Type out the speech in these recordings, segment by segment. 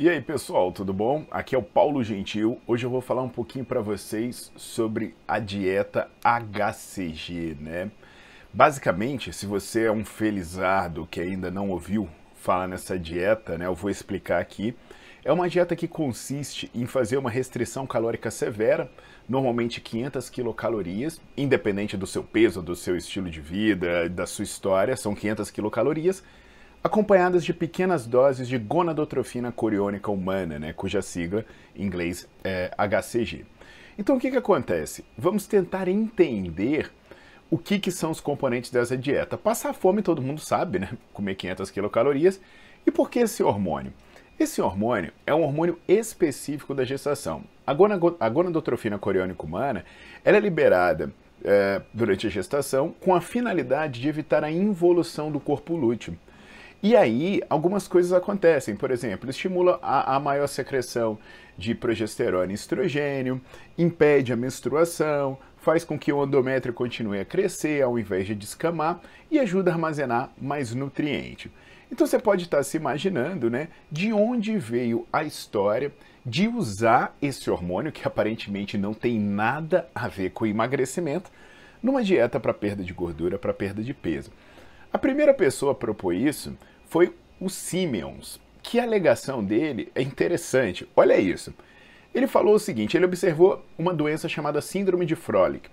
E aí pessoal, tudo bom? Aqui é o Paulo Gentil. Hoje eu vou falar um pouquinho para vocês sobre a dieta HCG, né? Basicamente, se você é um felizardo que ainda não ouviu falar nessa dieta, né, eu vou explicar aqui. É uma dieta que consiste em fazer uma restrição calórica severa, normalmente 500 quilocalorias, independente do seu peso, do seu estilo de vida, da sua história, são 500 quilocalorias acompanhadas de pequenas doses de gonadotrofina coriônica humana, né, cuja sigla em inglês é HCG. Então o que, que acontece? Vamos tentar entender o que, que são os componentes dessa dieta. Passar fome todo mundo sabe, né? Comer 500 quilocalorias. E por que esse hormônio? Esse hormônio é um hormônio específico da gestação. A, gonadotrofina coriônica humana ela é liberada é, durante a gestação com a finalidade de evitar a involução do corpo lúteo. E aí, algumas coisas acontecem. Por exemplo, estimula a, a maior secreção de progesterona e estrogênio, impede a menstruação, faz com que o endométrio continue a crescer ao invés de descamar e ajuda a armazenar mais nutriente. Então você pode estar se imaginando, né, de onde veio a história de usar esse hormônio que aparentemente não tem nada a ver com emagrecimento numa dieta para perda de gordura, para perda de peso. A primeira pessoa a propor isso foi o Simeons, que alegação dele é interessante. Olha isso. Ele falou o seguinte: ele observou uma doença chamada Síndrome de Froelich.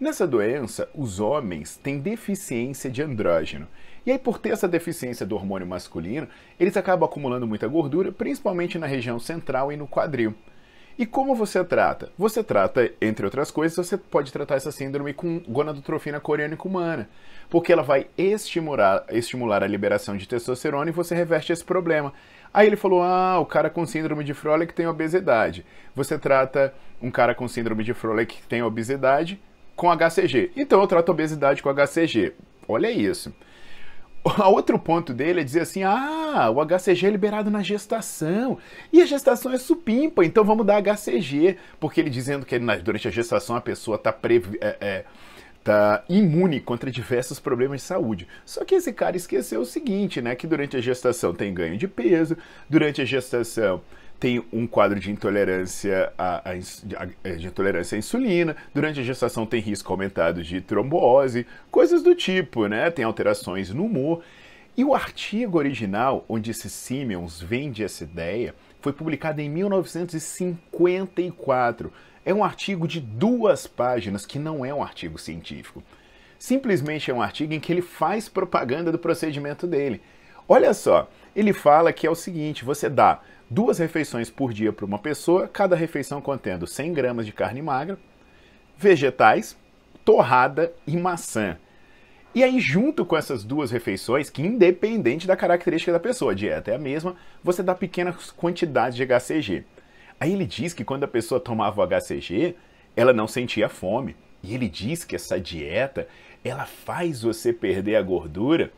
Nessa doença, os homens têm deficiência de andrógeno. E aí, por ter essa deficiência do hormônio masculino, eles acabam acumulando muita gordura, principalmente na região central e no quadril. E como você trata? Você trata, entre outras coisas, você pode tratar essa síndrome com gonadotrofina coriônica humana, porque ela vai estimular, estimular a liberação de testosterona e você reverte esse problema. Aí ele falou: ah, o cara com síndrome de Froelich tem obesidade. Você trata um cara com síndrome de Froelich que tem obesidade com HCG. Então eu trato obesidade com HCG. Olha isso. O outro ponto dele é dizer assim: ah, o HCG é liberado na gestação. E a gestação é supimpa, então vamos dar HCG. Porque ele dizendo que durante a gestação a pessoa está é, é, tá imune contra diversos problemas de saúde. Só que esse cara esqueceu o seguinte, né? Que durante a gestação tem ganho de peso, durante a gestação tem um quadro de intolerância à, à, de intolerância à insulina, durante a gestação tem risco aumentado de trombose, coisas do tipo, né? Tem alterações no humor. E o artigo original, onde esse Simmons vende essa ideia, foi publicado em 1954. É um artigo de duas páginas, que não é um artigo científico. Simplesmente é um artigo em que ele faz propaganda do procedimento dele. Olha só, ele fala que é o seguinte: você dá duas refeições por dia para uma pessoa, cada refeição contendo 100 gramas de carne magra, vegetais, torrada e maçã. E aí, junto com essas duas refeições, que independente da característica da pessoa, a dieta é a mesma, você dá pequenas quantidades de HCG. Aí ele diz que quando a pessoa tomava o HCG, ela não sentia fome. E ele diz que essa dieta, ela faz você perder a gordura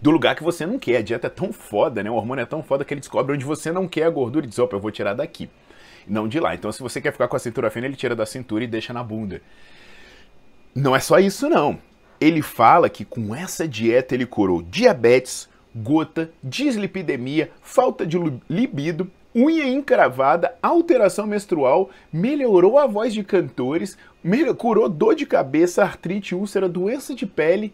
do lugar que você não quer. A dieta é tão foda, né? O hormônio é tão foda que ele descobre onde você não quer a gordura e diz, opa, eu vou tirar daqui. Não de lá. Então, se você quer ficar com a cintura fina, ele tira da cintura e deixa na bunda. Não é só isso, não. Ele fala que com essa dieta ele curou diabetes, gota, dislipidemia, falta de libido, unha encravada, alteração menstrual, melhorou a voz de cantores, curou dor de cabeça, artrite, úlcera, doença de pele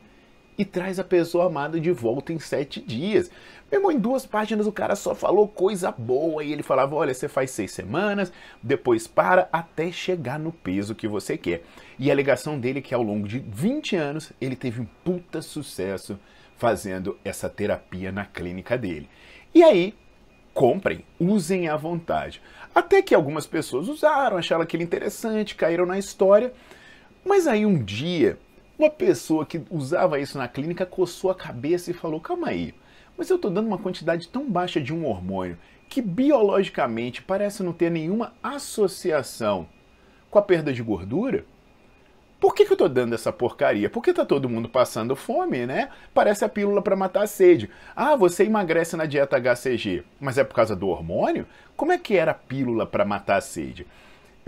e traz a pessoa amada de volta em sete dias. Meu irmão, em duas páginas o cara só falou coisa boa e ele falava: olha, você faz seis semanas, depois para até chegar no peso que você quer. E a alegação dele é que ao longo de 20 anos ele teve um puta sucesso fazendo essa terapia na clínica dele. E aí, comprem, usem à vontade. Até que algumas pessoas usaram, acharam aquilo interessante, caíram na história. Mas aí um dia, uma pessoa que usava isso na clínica coçou a cabeça e falou: calma aí, mas eu estou dando uma quantidade tão baixa de um hormônio que biologicamente parece não ter nenhuma associação com a perda de gordura. Por que, que eu estou dando essa porcaria? Porque está todo mundo passando fome, né? Parece a pílula para matar a sede. Ah, você emagrece na dieta HCG, mas é por causa do hormônio? Como é que era a pílula para matar a sede?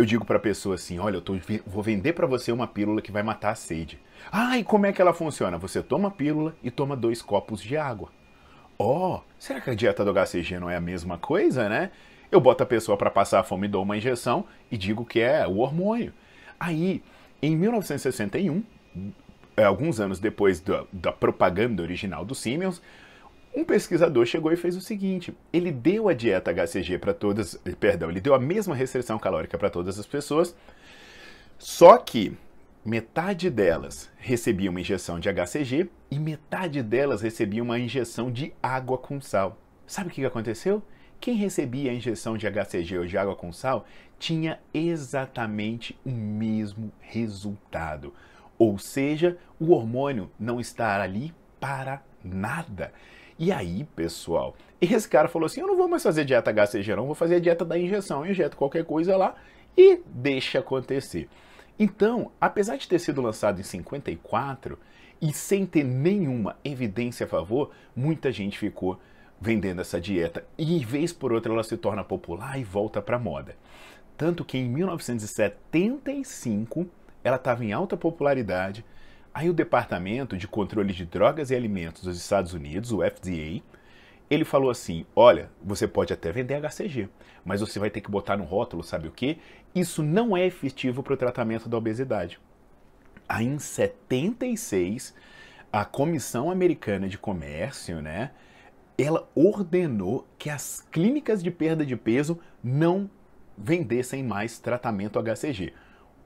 Eu digo para a pessoa assim: olha, eu tô, vou vender para você uma pílula que vai matar a sede. Ah, e como é que ela funciona? Você toma a pílula e toma dois copos de água. Oh, será que a dieta do HCG não é a mesma coisa, né? Eu boto a pessoa para passar fome, dou uma injeção e digo que é o hormônio. Aí, em 1961, é, alguns anos depois da, da propaganda original do Siemens, um pesquisador chegou e fez o seguinte: ele deu a dieta HCG para todas, perdão, ele deu a mesma restrição calórica para todas as pessoas, só que metade delas recebia uma injeção de HCG e metade delas recebia uma injeção de água com sal. Sabe o que aconteceu? Quem recebia a injeção de HCG ou de água com sal tinha exatamente o mesmo resultado. Ou seja, o hormônio não está ali para nada. E aí, pessoal, esse cara falou assim: eu não vou mais fazer dieta HCG, não, vou fazer a dieta da injeção. Eu injeto qualquer coisa lá e deixa acontecer. Então, apesar de ter sido lançado em 54 e sem ter nenhuma evidência a favor, muita gente ficou vendendo essa dieta e, vez por outra, ela se torna popular e volta para moda. Tanto que em 1975 ela estava em alta popularidade. Aí o Departamento de Controle de Drogas e Alimentos dos Estados Unidos, o FDA, ele falou assim: olha, você pode até vender HCG, mas você vai ter que botar no rótulo, sabe o que? Isso não é efetivo para o tratamento da obesidade. Aí em 76, a Comissão Americana de Comércio, né, ela ordenou que as clínicas de perda de peso não vendessem mais tratamento HCG.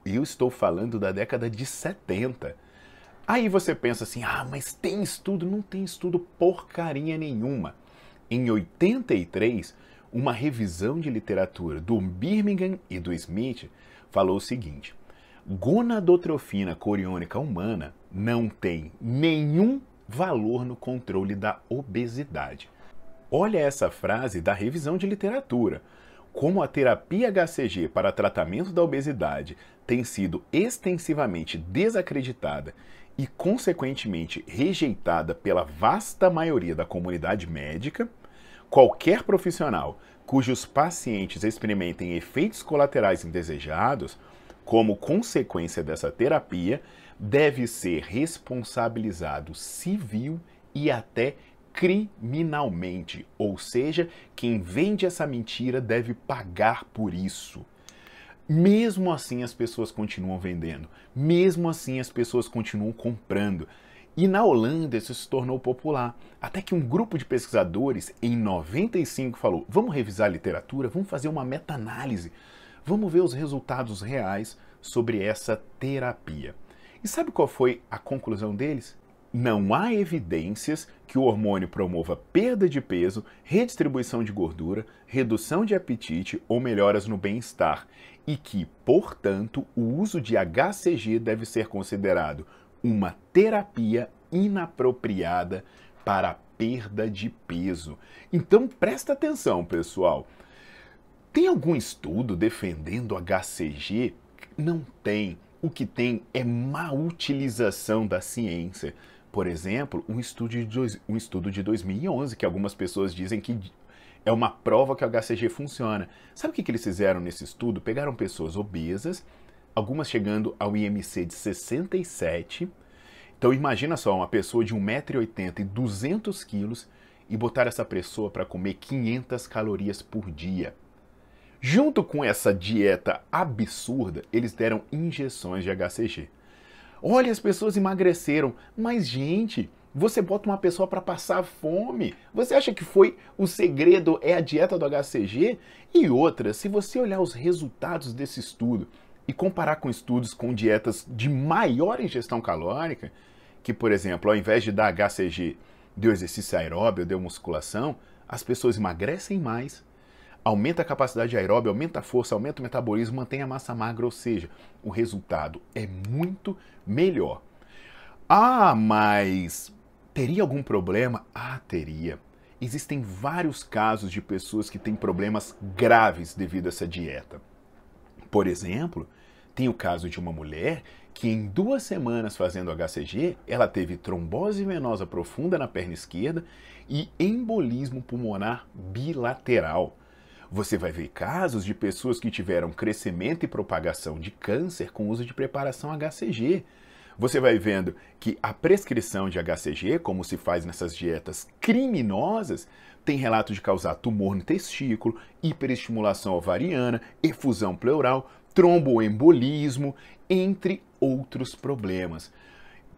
Eu estou falando da década de 70. Aí você pensa assim: ah, mas tem estudo? Não tem estudo porcaria nenhuma. Em 83, uma revisão de literatura do Birmingham e do Smith falou o seguinte: gonadotrofina coriônica humana não tem nenhum valor no controle da obesidade. Olha essa frase da revisão de literatura. Como a terapia HCG para tratamento da obesidade tem sido extensivamente desacreditada e, consequentemente, rejeitada pela vasta maioria da comunidade médica, qualquer profissional cujos pacientes experimentem efeitos colaterais indesejados, como consequência dessa terapia, deve ser responsabilizado civil e até criminalmente, ou seja, quem vende essa mentira deve pagar por isso. Mesmo assim, as pessoas continuam vendendo. Mesmo assim, as pessoas continuam comprando. E na Holanda isso se tornou popular. Até que um grupo de pesquisadores, em 95, falou: vamos revisar a literatura, vamos fazer uma meta-análise, vamos ver os resultados reais sobre essa terapia. E sabe qual foi a conclusão deles? Não há evidências que o hormônio promova perda de peso, redistribuição de gordura, redução de apetite ou melhoras no bem-estar e que, portanto, o uso de HCG deve ser considerado uma terapia inapropriada para a perda de peso. Então presta atenção, pessoal. Tem algum estudo defendendo HCG? Não tem. O que tem é má utilização da ciência. Por exemplo, um estudo de, dois, um estudo de 2011 que algumas pessoas dizem que é uma prova que o HCG funciona. Sabe o que, que eles fizeram nesse estudo? Pegaram pessoas obesas, algumas chegando ao IMC de 67. Então imagina só, uma pessoa de 1,80m e 200 quilos e botar essa pessoa para comer 500 calorias por dia. Junto com essa dieta absurda, eles deram injeções de HCG. Olha, as pessoas emagreceram. Mas, gente, você bota uma pessoa para passar fome. Você acha que foi o segredo é a dieta do HCG? E outra, se você olhar os resultados desse estudo e comparar com estudos com dietas de maior ingestão calórica, que, por exemplo, ao invés de dar HCG, deu exercício aeróbio, deu musculação, as pessoas emagrecem mais, aumenta a capacidade aeróbica, aumenta a força, aumenta o metabolismo, mantém a massa magra, ou seja, o resultado é muito melhor. Ah, mas teria algum problema? Ah, teria. Existem vários casos de pessoas que têm problemas graves devido a essa dieta. Por exemplo, tem o caso de uma mulher que em duas semanas fazendo HCG, ela teve trombose venosa profunda na perna esquerda e embolismo pulmonar bilateral. Você vai ver casos de pessoas que tiveram crescimento e propagação de câncer com uso de preparação HCG. Você vai vendo que a prescrição de HCG, como se faz nessas dietas criminosas, tem relato de causar tumor no testículo, hiperestimulação ovariana, efusão pleural, tromboembolismo, entre outros problemas.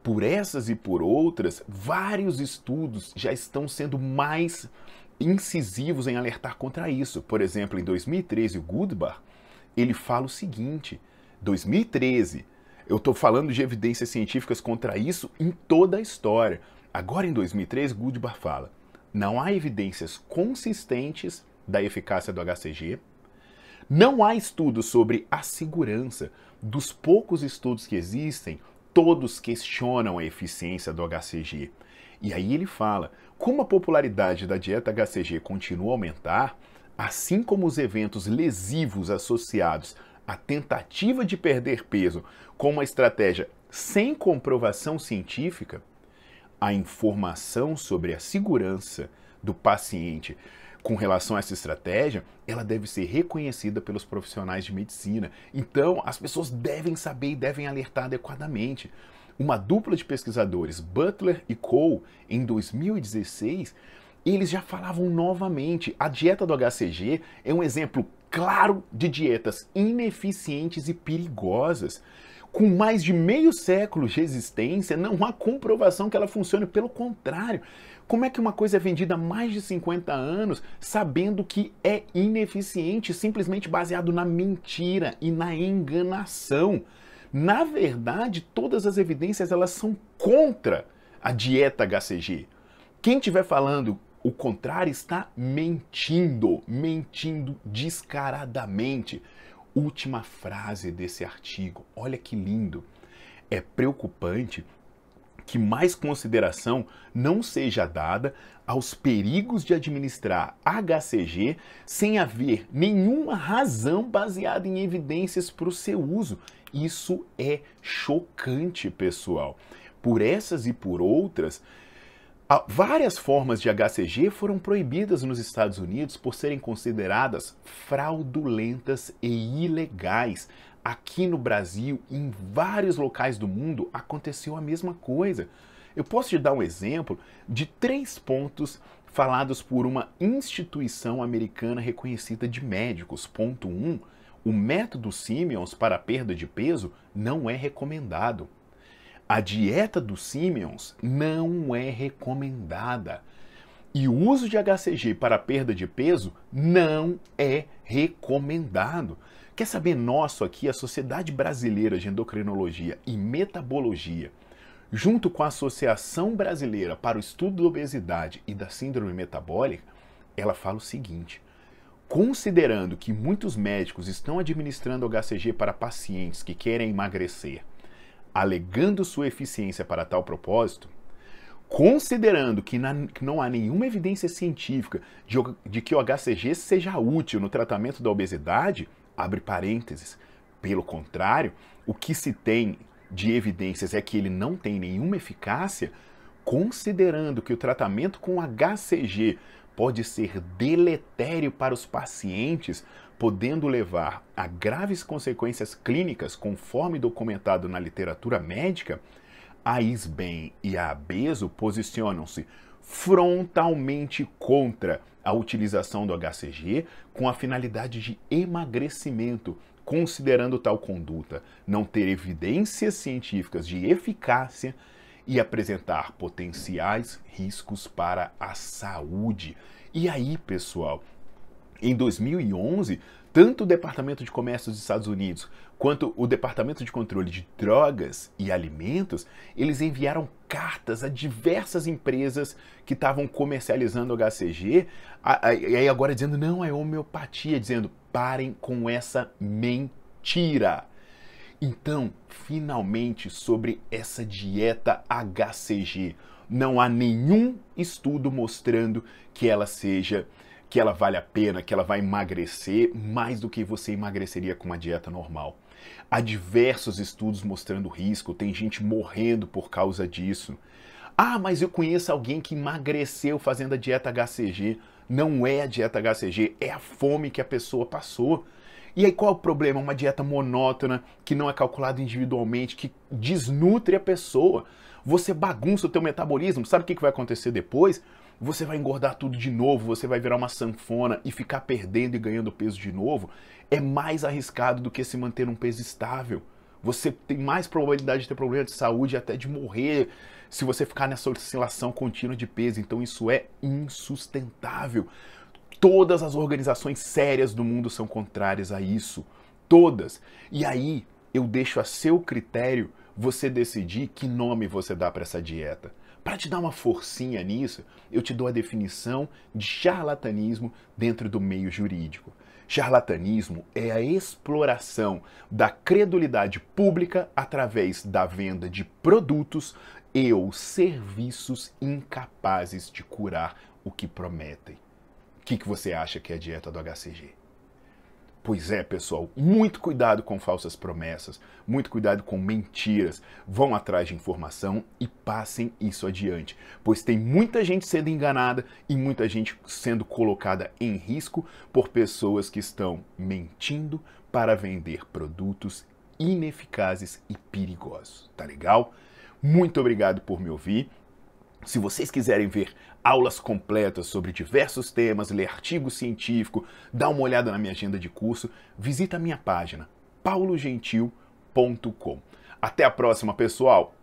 Por essas e por outras, vários estudos já estão sendo mais incisivos em alertar contra isso. Por exemplo, em 2013, o Goodbar, ele fala o seguinte, 2013, eu estou falando de evidências científicas contra isso em toda a história. Agora, em 2013, Goodbar fala, não há evidências consistentes da eficácia do HCG, não há estudos sobre a segurança. Dos poucos estudos que existem, todos questionam a eficiência do HCG. E aí ele fala: como a popularidade da dieta HCG continua a aumentar, assim como os eventos lesivos associados à tentativa de perder peso com uma estratégia sem comprovação científica, a informação sobre a segurança do paciente com relação a essa estratégia, ela deve ser reconhecida pelos profissionais de medicina. Então, as pessoas devem saber e devem alertar adequadamente. Uma dupla de pesquisadores, Butler e Cole, em 2016, eles já falavam novamente: a dieta do HCG é um exemplo claro de dietas ineficientes e perigosas. Com mais de meio século de existência, não há comprovação que ela funcione, pelo contrário. Como é que uma coisa é vendida há mais de 50 anos sabendo que é ineficiente, simplesmente baseado na mentira e na enganação? Na verdade, todas as evidências elas são contra a dieta HCG. Quem estiver falando o contrário está mentindo, mentindo descaradamente. Última frase desse artigo. Olha que lindo. É preocupante que mais consideração não seja dada aos perigos de administrar HCG sem haver nenhuma razão baseada em evidências para o seu uso. Isso é chocante, pessoal. Por essas e por outras, várias formas de HCG foram proibidas nos Estados Unidos por serem consideradas fraudulentas e ilegais. Aqui no Brasil, em vários locais do mundo, aconteceu a mesma coisa. Eu posso te dar um exemplo de três pontos falados por uma instituição americana reconhecida de médicos. Ponto 1. Um, o método Simmons para perda de peso não é recomendado. A dieta dos Simmons não é recomendada. E o uso de HCG para perda de peso não é recomendado. Quer saber nosso aqui, a Sociedade Brasileira de Endocrinologia e Metabologia, junto com a Associação Brasileira para o Estudo da Obesidade e da Síndrome Metabólica, ela fala o seguinte: considerando que muitos médicos estão administrando HCG para pacientes que querem emagrecer, alegando sua eficiência para tal propósito, considerando que, na, que, não há nenhuma evidência científica de, de, que o HCG seja útil no tratamento da obesidade, abre parênteses. Pelo contrário, o que se tem de evidências é que ele não tem nenhuma eficácia, considerando que o tratamento com HCG pode ser deletério para os pacientes, podendo levar a graves consequências clínicas, conforme documentado na literatura médica, a ISBEM e a ABESO posicionam-se frontalmente contra a utilização do HCG com a finalidade de emagrecimento, considerando tal conduta não ter evidências científicas de eficácia e apresentar potenciais riscos para a saúde. E aí, pessoal, em 2011, tanto o Departamento de Comércio dos Estados Unidos quanto o Departamento de Controle de Drogas e Alimentos, eles enviaram cartas a diversas empresas que estavam comercializando o HCG, e aí agora dizendo, não, é homeopatia, dizendo, parem com essa mentira. Então, finalmente, sobre essa dieta HCG, não há nenhum estudo mostrando que ela seja que ela vale a pena, que ela vai emagrecer mais do que você emagreceria com uma dieta normal. Há diversos estudos mostrando risco, tem gente morrendo por causa disso. Ah, mas eu conheço alguém que emagreceu fazendo a dieta HCG. Não é a dieta HCG, é a fome que a pessoa passou. E aí qual é o problema? Uma dieta monótona, que não é calculada individualmente, que desnutre a pessoa. Você bagunça o teu metabolismo. Sabe o que vai acontecer depois? Você vai engordar tudo de novo, você vai virar uma sanfona e ficar perdendo e ganhando peso de novo, é mais arriscado do que se manter num peso estável. Você tem mais probabilidade de ter problema de saúde e até de morrer se você ficar nessa oscilação contínua de peso. Então isso é insustentável. Todas as organizações sérias do mundo são contrárias a isso. Todas. E aí eu deixo a seu critério você decidir que nome você dá para essa dieta. Para te dar uma forcinha nisso, eu te dou a definição de charlatanismo dentro do meio jurídico. Charlatanismo é a exploração da credulidade pública através da venda de produtos e ou serviços incapazes de curar o que prometem. O que, que você acha que é a dieta do HCG? Pois é, pessoal, muito cuidado com falsas promessas, muito cuidado com mentiras. Vão atrás de informação e passem isso adiante, pois tem muita gente sendo enganada e muita gente sendo colocada em risco por pessoas que estão mentindo para vender produtos ineficazes e perigosos. Tá legal? Muito obrigado por me ouvir. Se vocês quiserem ver aulas completas sobre diversos temas, ler artigo científico, dar uma olhada na minha agenda de curso, visita a minha página paulogentil.com. Até a próxima, pessoal!